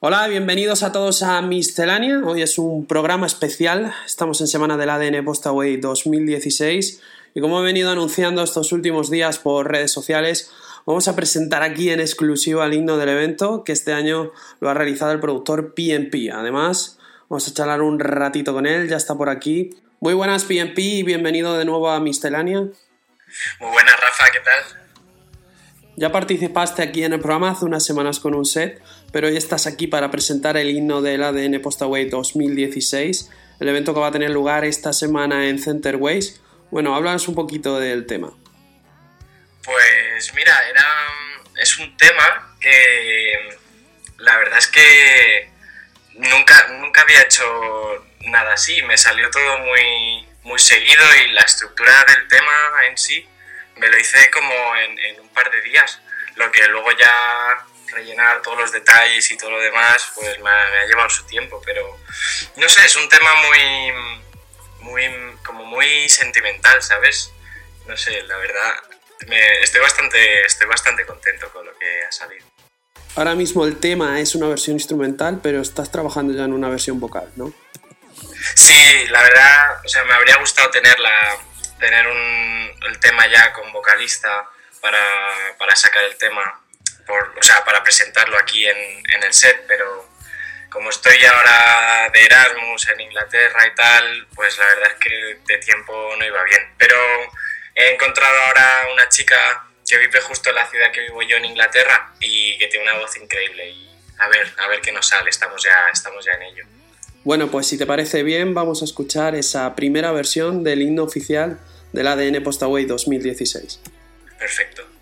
Hola, bienvenidos a todos a Miscelánea. Hoy es un programa especial. Estamos en semana del ADN Postaway 2016 y como he venido anunciando estos últimos días por redes sociales, vamos a presentar aquí en exclusiva el himno del evento que este año lo ha realizado el productor PNP. Además, vamos a charlar un ratito con él, ya está por aquí. Muy buenas PNP y bienvenido de nuevo a Miscelánea. Muy buenas Rafa, ¿qué tal? Ya participaste aquí en el programa hace unas semanas con un set, pero hoy estás aquí para presentar el himno del ADN Postaway 2016, el evento que va a tener lugar esta semana en Centerways. Bueno, háblanos un poquito del tema. Pues mira, era, es un tema que la verdad es que nunca, nunca había hecho nada así, me salió todo muy, muy seguido y la estructura del tema en sí me lo hice como en, un par de días, lo que luego ya rellenar todos los detalles y todo lo demás, pues me ha, llevado su tiempo, pero no sé, es un tema muy, muy, como muy sentimental, ¿sabes? No sé, la verdad, estoy, bastante, estoy bastante contento con lo que ha salido. Ahora mismo el tema es una versión instrumental, pero estás trabajando ya en una versión vocal, ¿no? Sí, la verdad, o sea, me habría gustado tenerla tener un, el tema ya con vocalista para, para sacar el tema, por, o sea, para presentarlo aquí en, en, el set, pero como estoy ahora de Erasmus en Inglaterra y tal, pues la verdad es que de tiempo no iba bien. Pero he encontrado ahora una chica que vive justo en la ciudad que vivo yo en Inglaterra y que tiene una voz increíble y a ver, a ver qué nos sale, estamos ya, estamos ya en ello. Bueno, pues si te parece bien, vamos a escuchar esa primera versión del himno oficial del ADN Postaway 2016. Perfecto.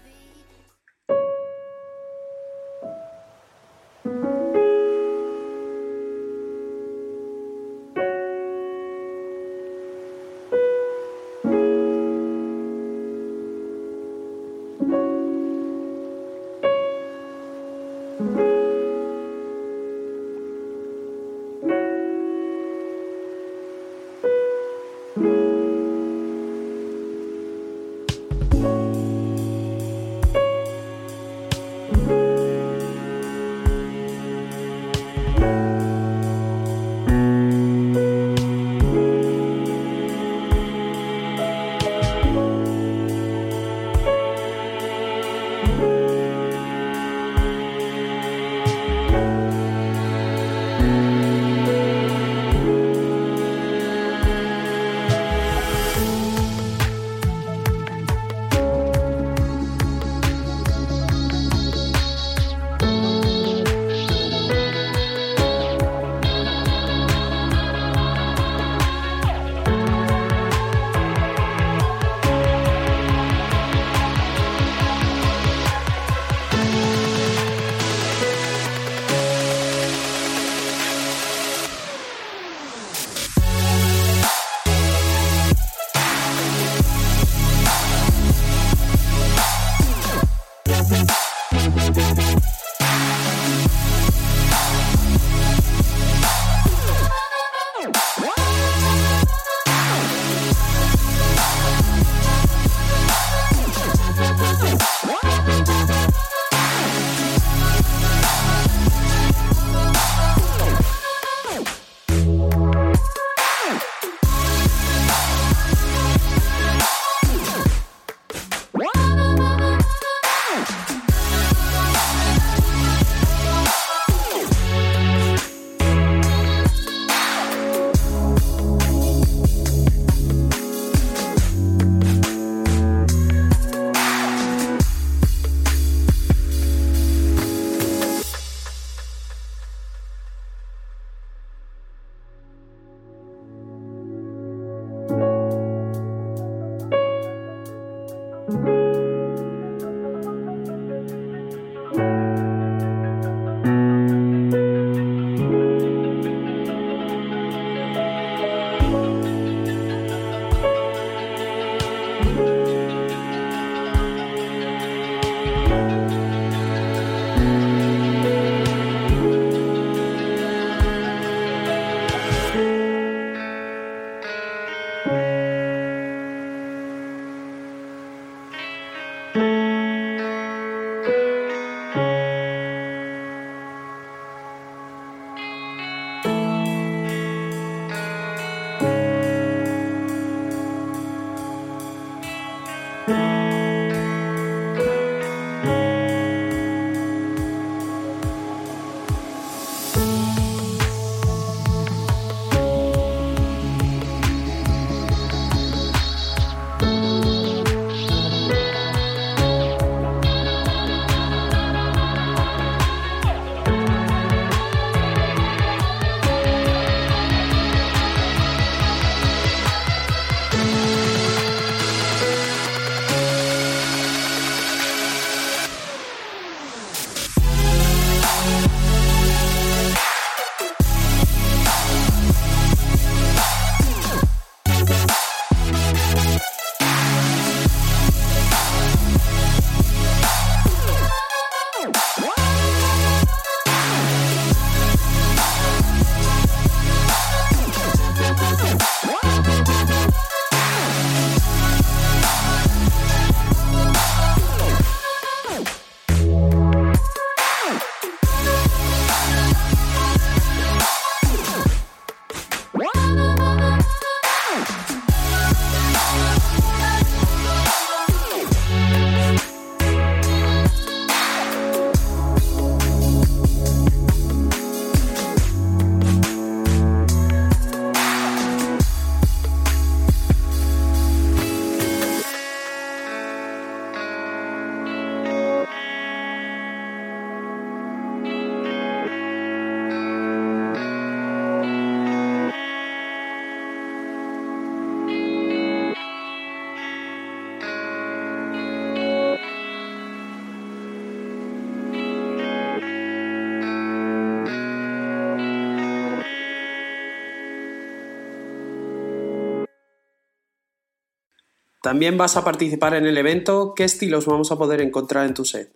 También vas a participar en el evento. ¿Qué estilos vamos a poder encontrar en tu set?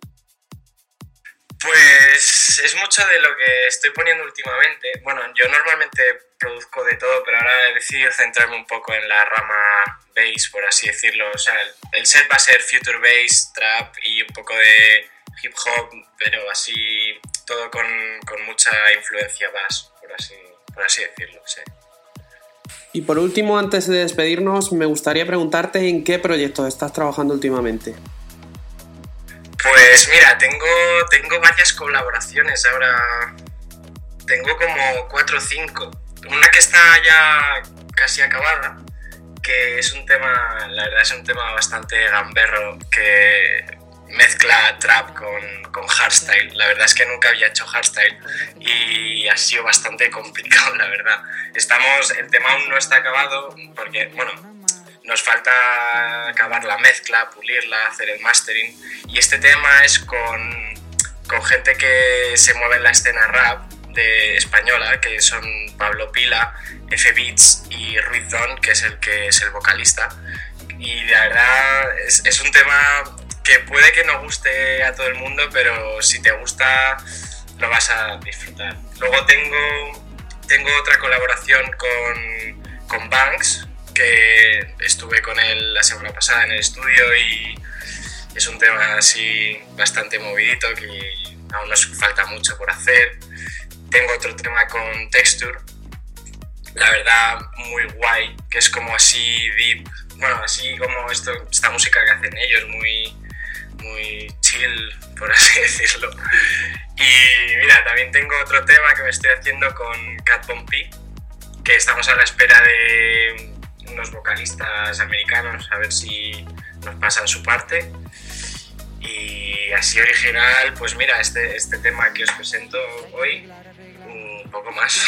Pues es mucho de lo que estoy poniendo últimamente. Bueno, yo normalmente produzco de todo, pero ahora he decidido centrarme un poco en la rama bass, por así decirlo. O sea, el set va a ser future bass, trap y un poco de hip hop, pero así todo con, con mucha influencia bass, por así, por así decirlo. Y por último, antes de despedirnos, me gustaría preguntarte en qué proyectos estás trabajando últimamente. Pues mira, tengo, tengo varias colaboraciones ahora. Tengo como cuatro o cinco. Una que está ya casi acabada, que es un tema, la verdad es un tema bastante gamberro, que mezcla trap con, con hardstyle. La verdad es que nunca había hecho hardstyle y ha sido bastante complicado, la verdad. Estamos, el tema aún no está acabado porque, bueno, nos falta acabar la mezcla, pulirla, hacer el mastering. Y este tema es con, con gente que se mueve en la escena rap de española, que son Pablo Pila, F Beats y Ruiz Don, que es el que es el vocalista. Y la verdad es, es un tema que puede que no guste a todo el mundo, pero si te gusta lo vas a disfrutar. Luego tengo, tengo otra colaboración con, con Banks, que estuve con él la semana pasada en el estudio y es un tema así bastante movidito que aún nos falta mucho por hacer. Tengo otro tema con Texture, la verdad muy guay, que es como así deep, bueno, así como esto, esta música que hacen ellos, muy, muy chill, por así decirlo. Y mira, también tengo otro tema que me estoy haciendo con Cat Pompey, que estamos a la espera de unos vocalistas americanos a ver si nos pasan su parte. Y así original, pues mira, este, este tema que os presento hoy, un poco más.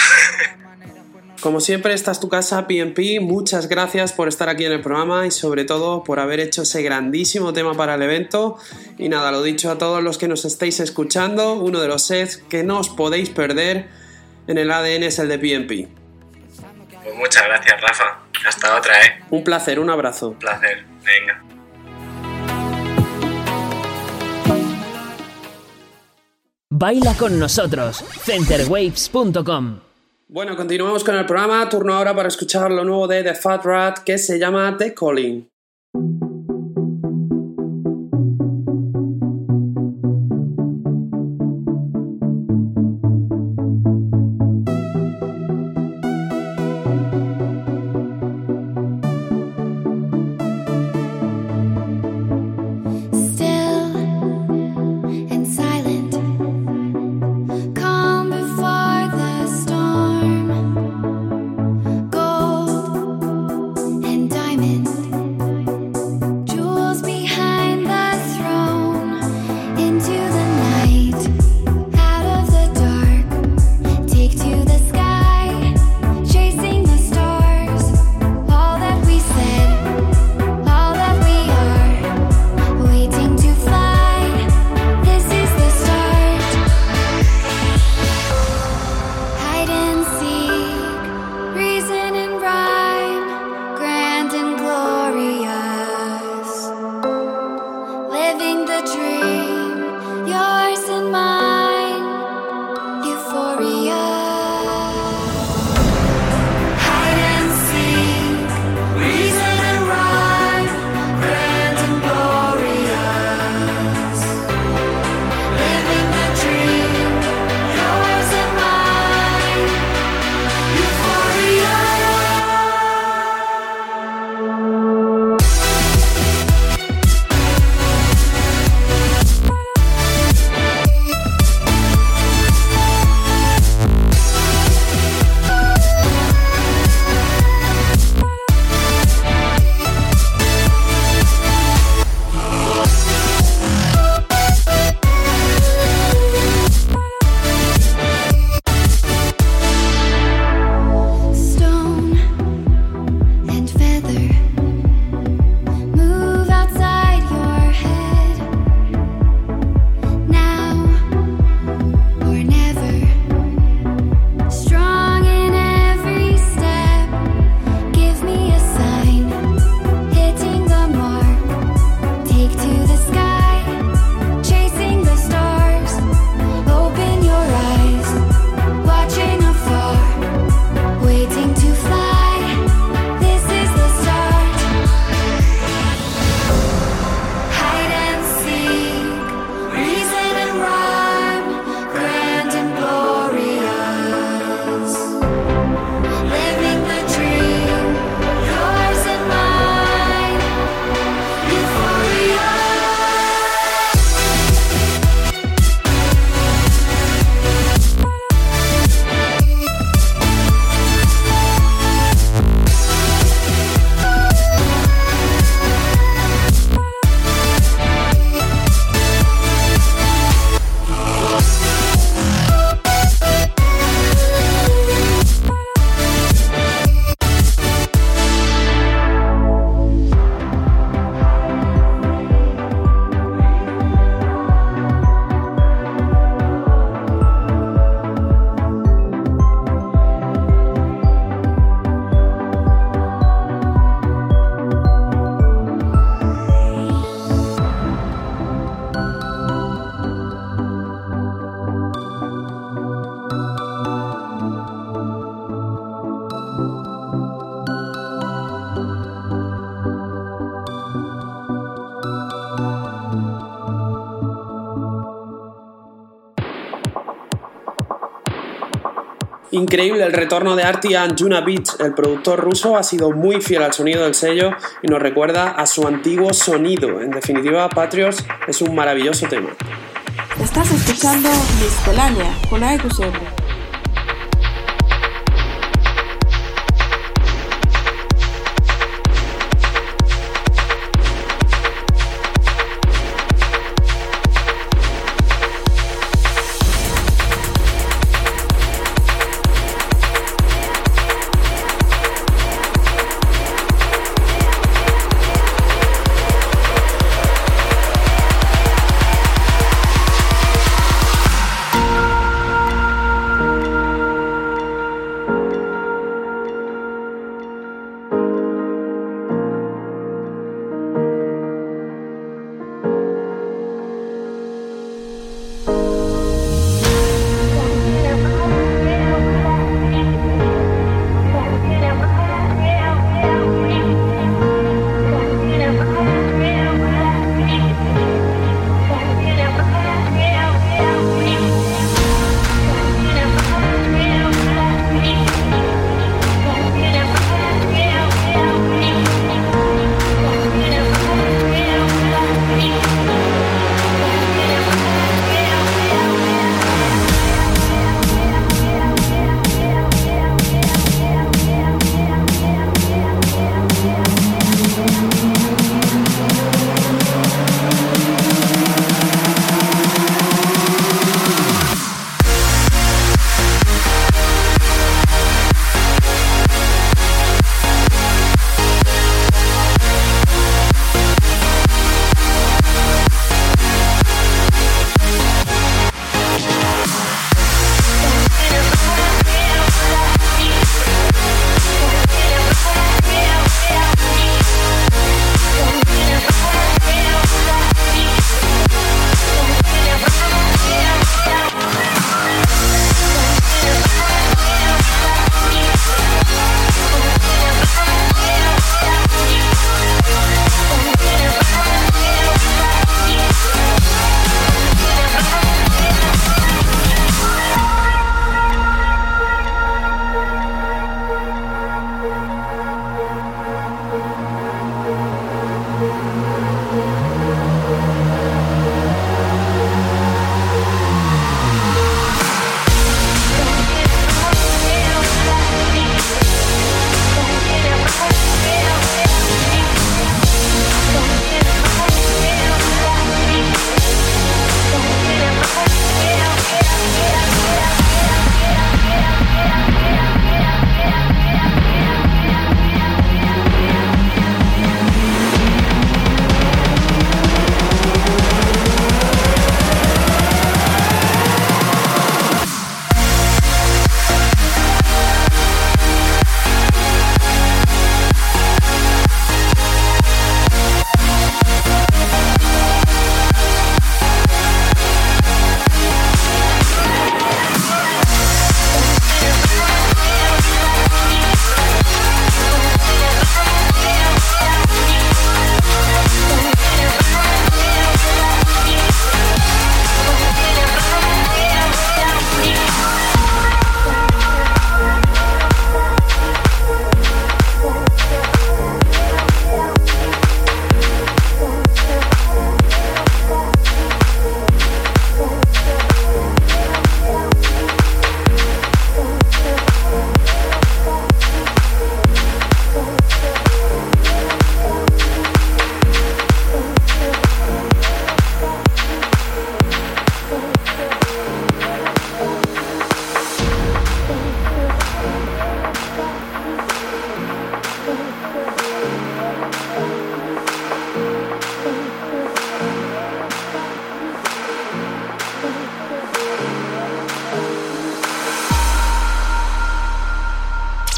Como siempre, esta es tu casa, PMP. Muchas gracias por estar aquí en el programa y sobre todo por haber hecho ese grandísimo tema para el evento. Y nada, lo dicho a todos los que nos estéis escuchando, uno de los sets que no os podéis perder en el ADN es el de PMP. Pues muchas gracias, Rafa. Hasta otra, ¿eh? Un placer, un abrazo. Un placer. Venga. Baila con nosotros, centerwaves.com. Bueno, continuamos con el programa. Turno ahora para escuchar lo nuevo de The Fat Rat que se llama The Calling. Increíble el retorno de Artian Juna Beats, el productor ruso ha sido muy fiel al sonido del sello y nos recuerda a su antiguo sonido. En definitiva, Patriots es un maravilloso tema. Estás escuchando Miscelánea con AEQSR.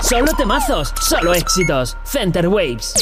Solo temazos, solo éxitos. Center Waves.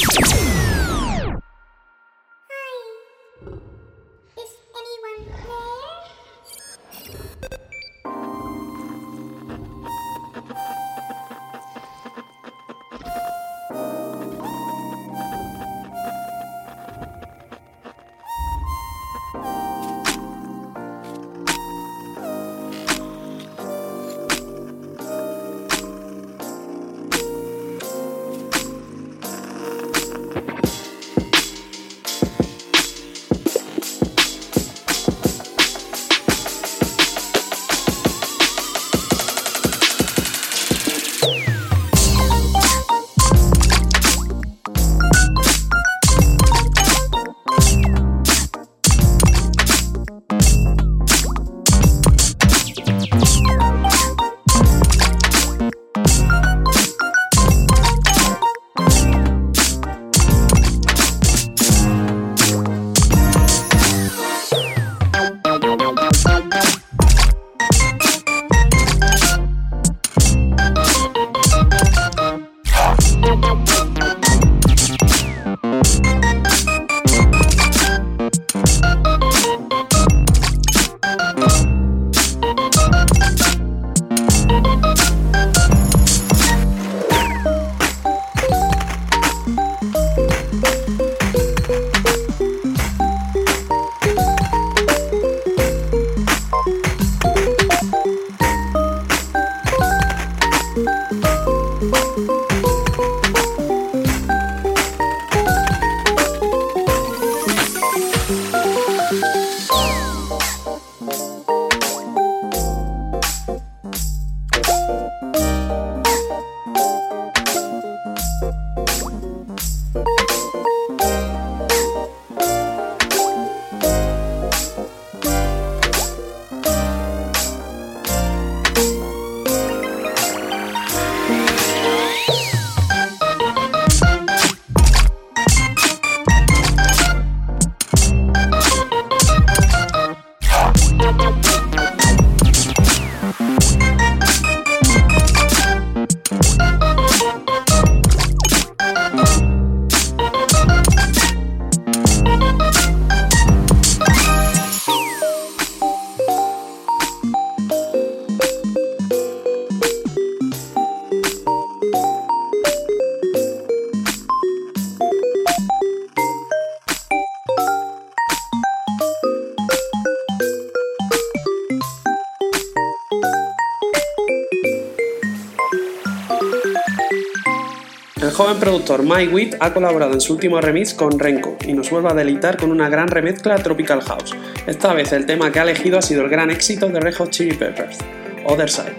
Productor Mike Witt ha colaborado en su último remix con Renko y nos vuelve a deleitar con una gran remezcla Tropical House. Esta vez el tema que ha elegido ha sido el gran éxito de Red Hot Chili Peppers, Other Side.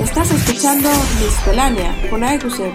Estás escuchando Miscelánea con AEQSM.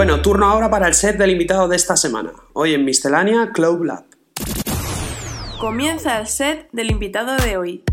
Bueno, turno ahora para el set del invitado de esta semana. Hoy en Miscelánea Club Lab. Comienza el set del invitado de hoy.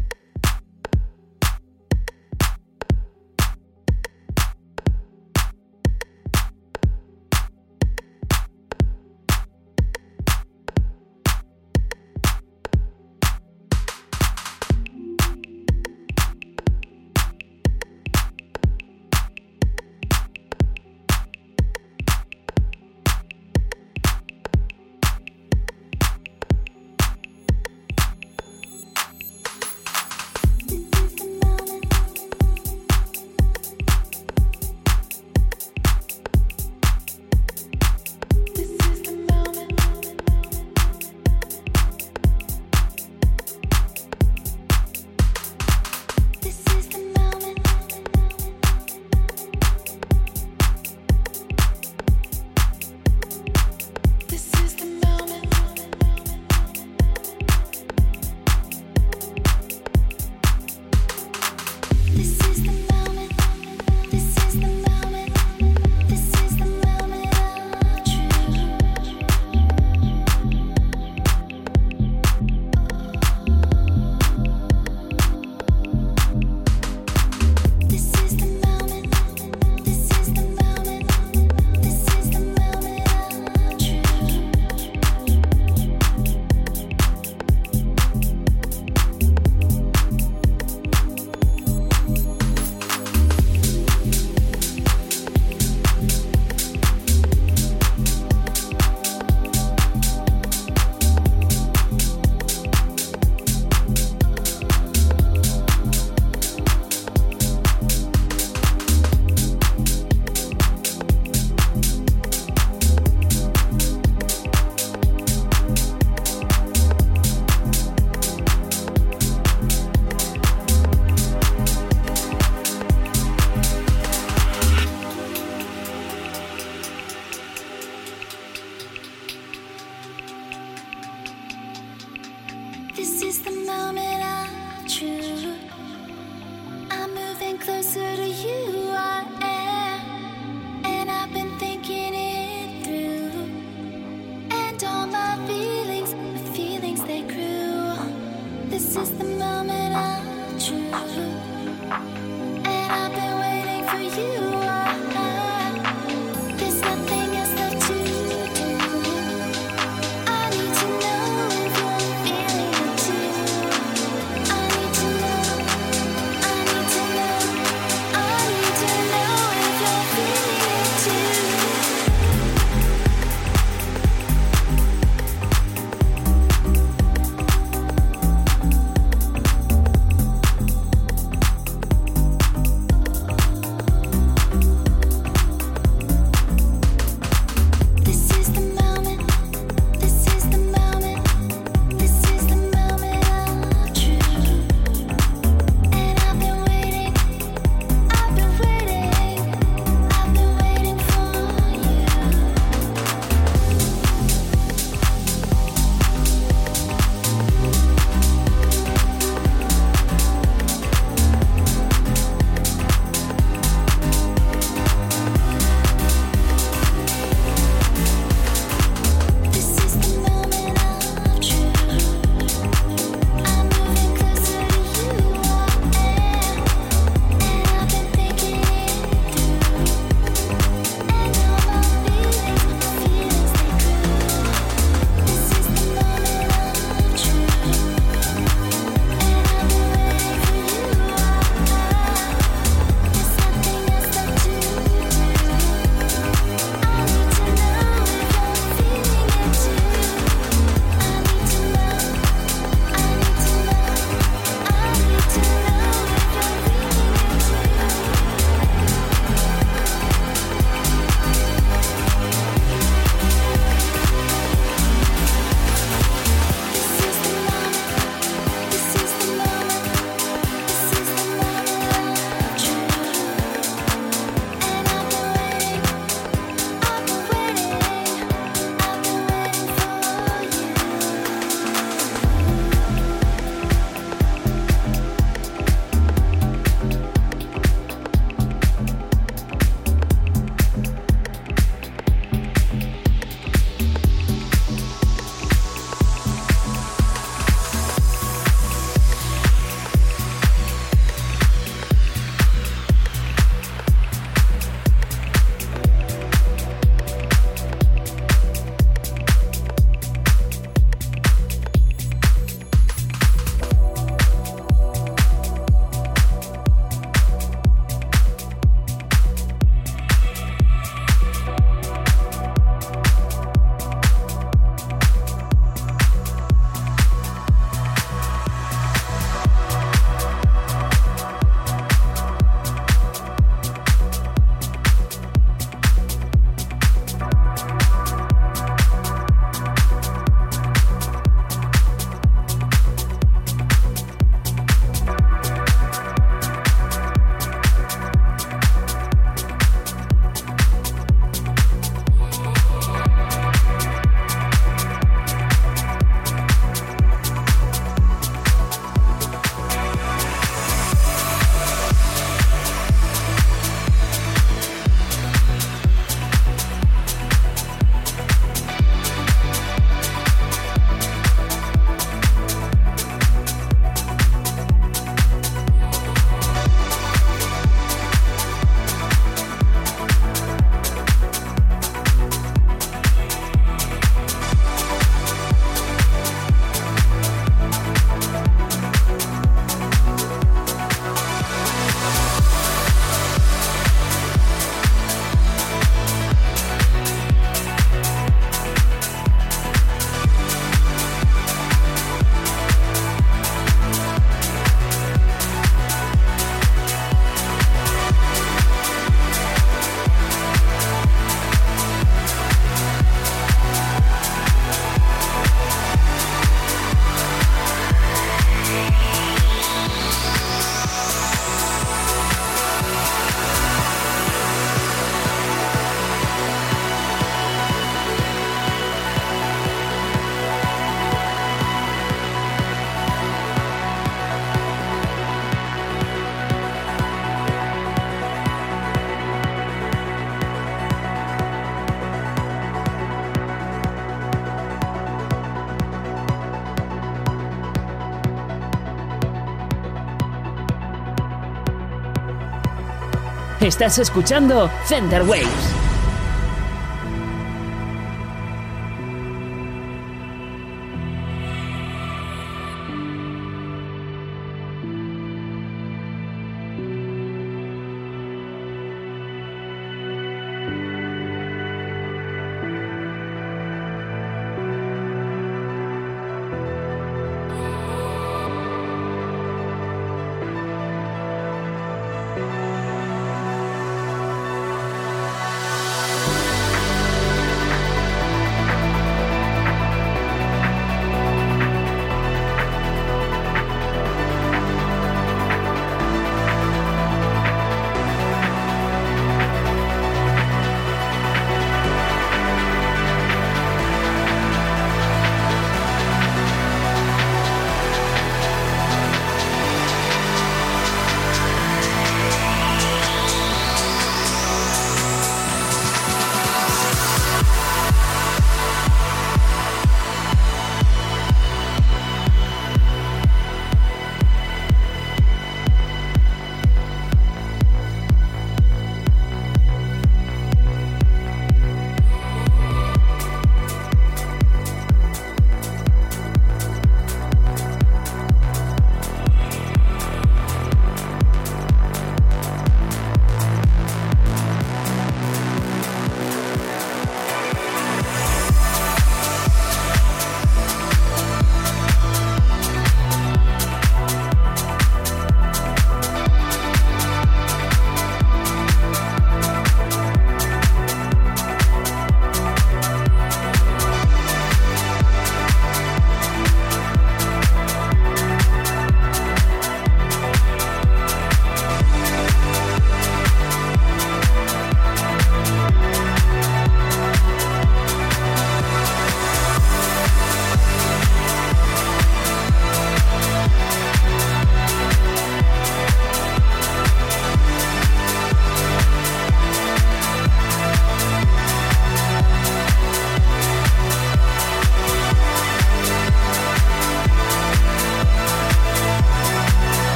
Estás escuchando Center Waves.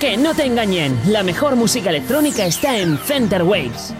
Que no te engañen, la mejor música electrónica está en Center Waves.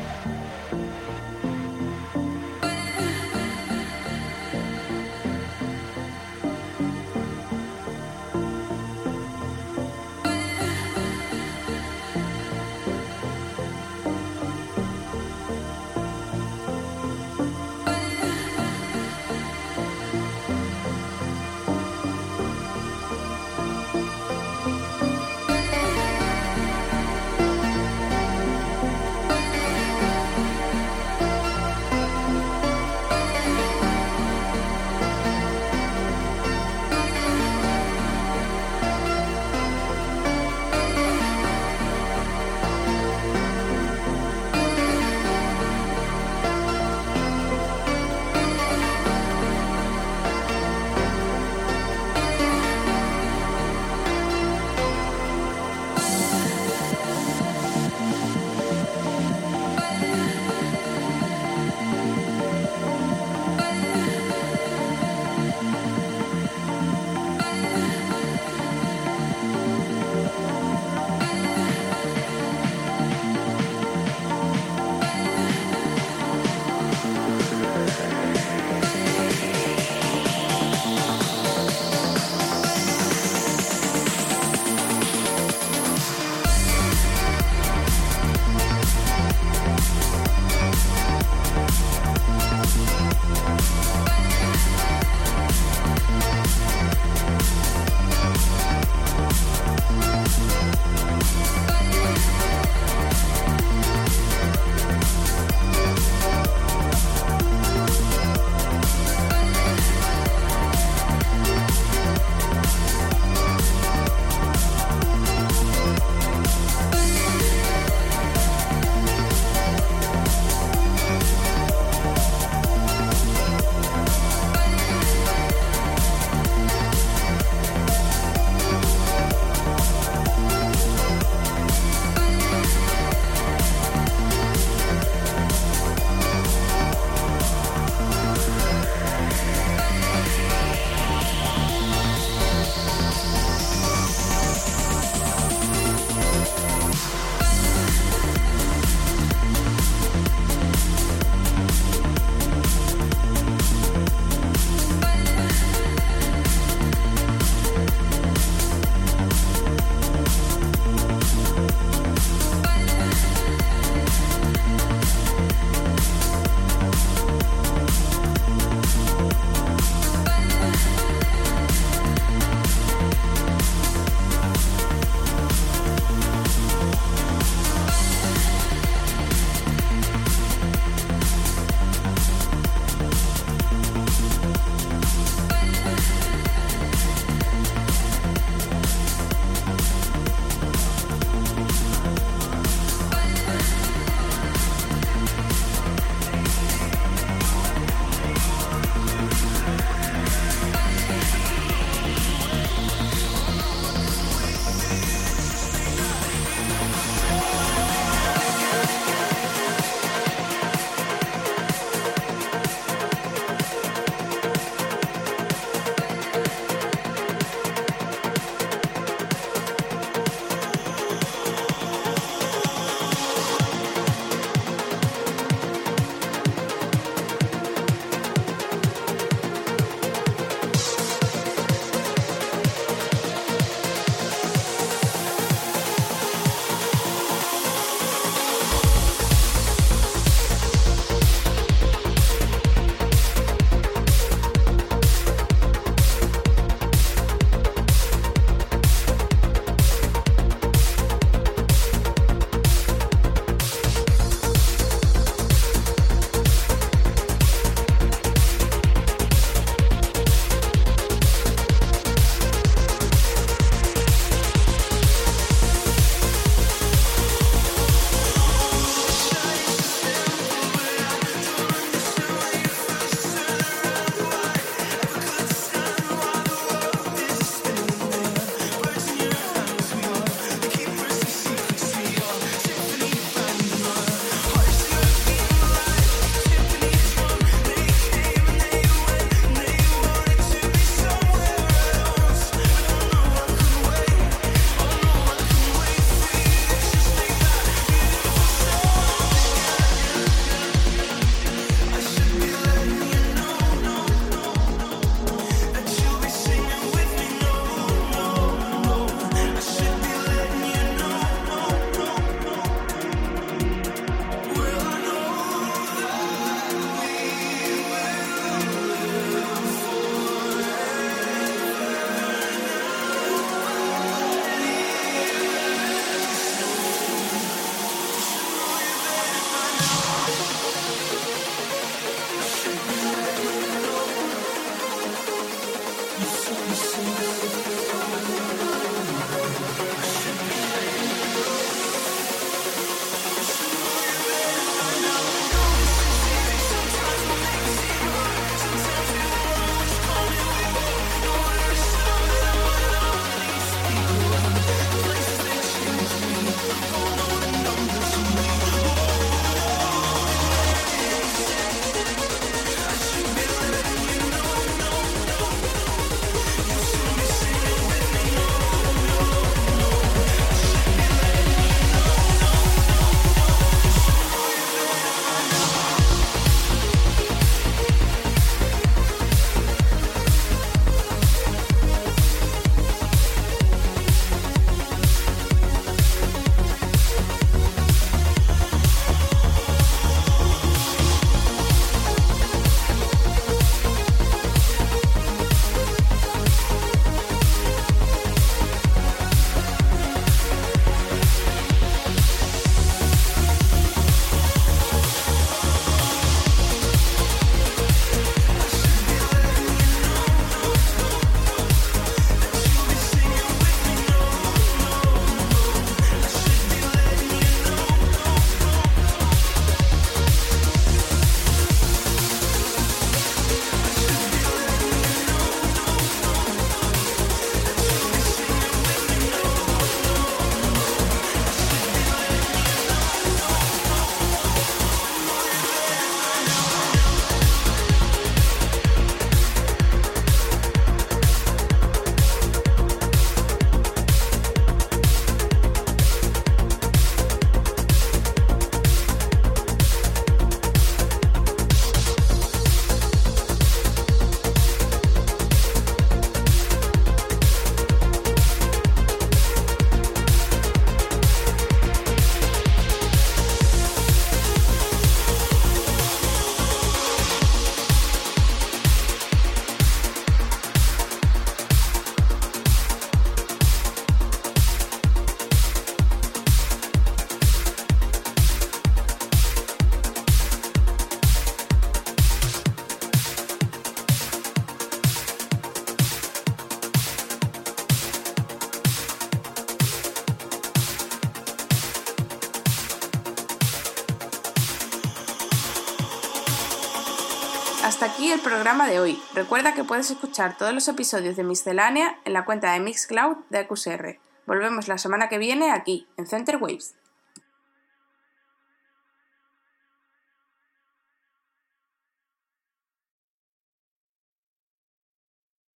Programa de hoy. Recuerda que puedes escuchar todos los episodios de Miscelánea en la cuenta de Mixcloud de QSR. Volvemos la semana que viene aquí, en Center Waves.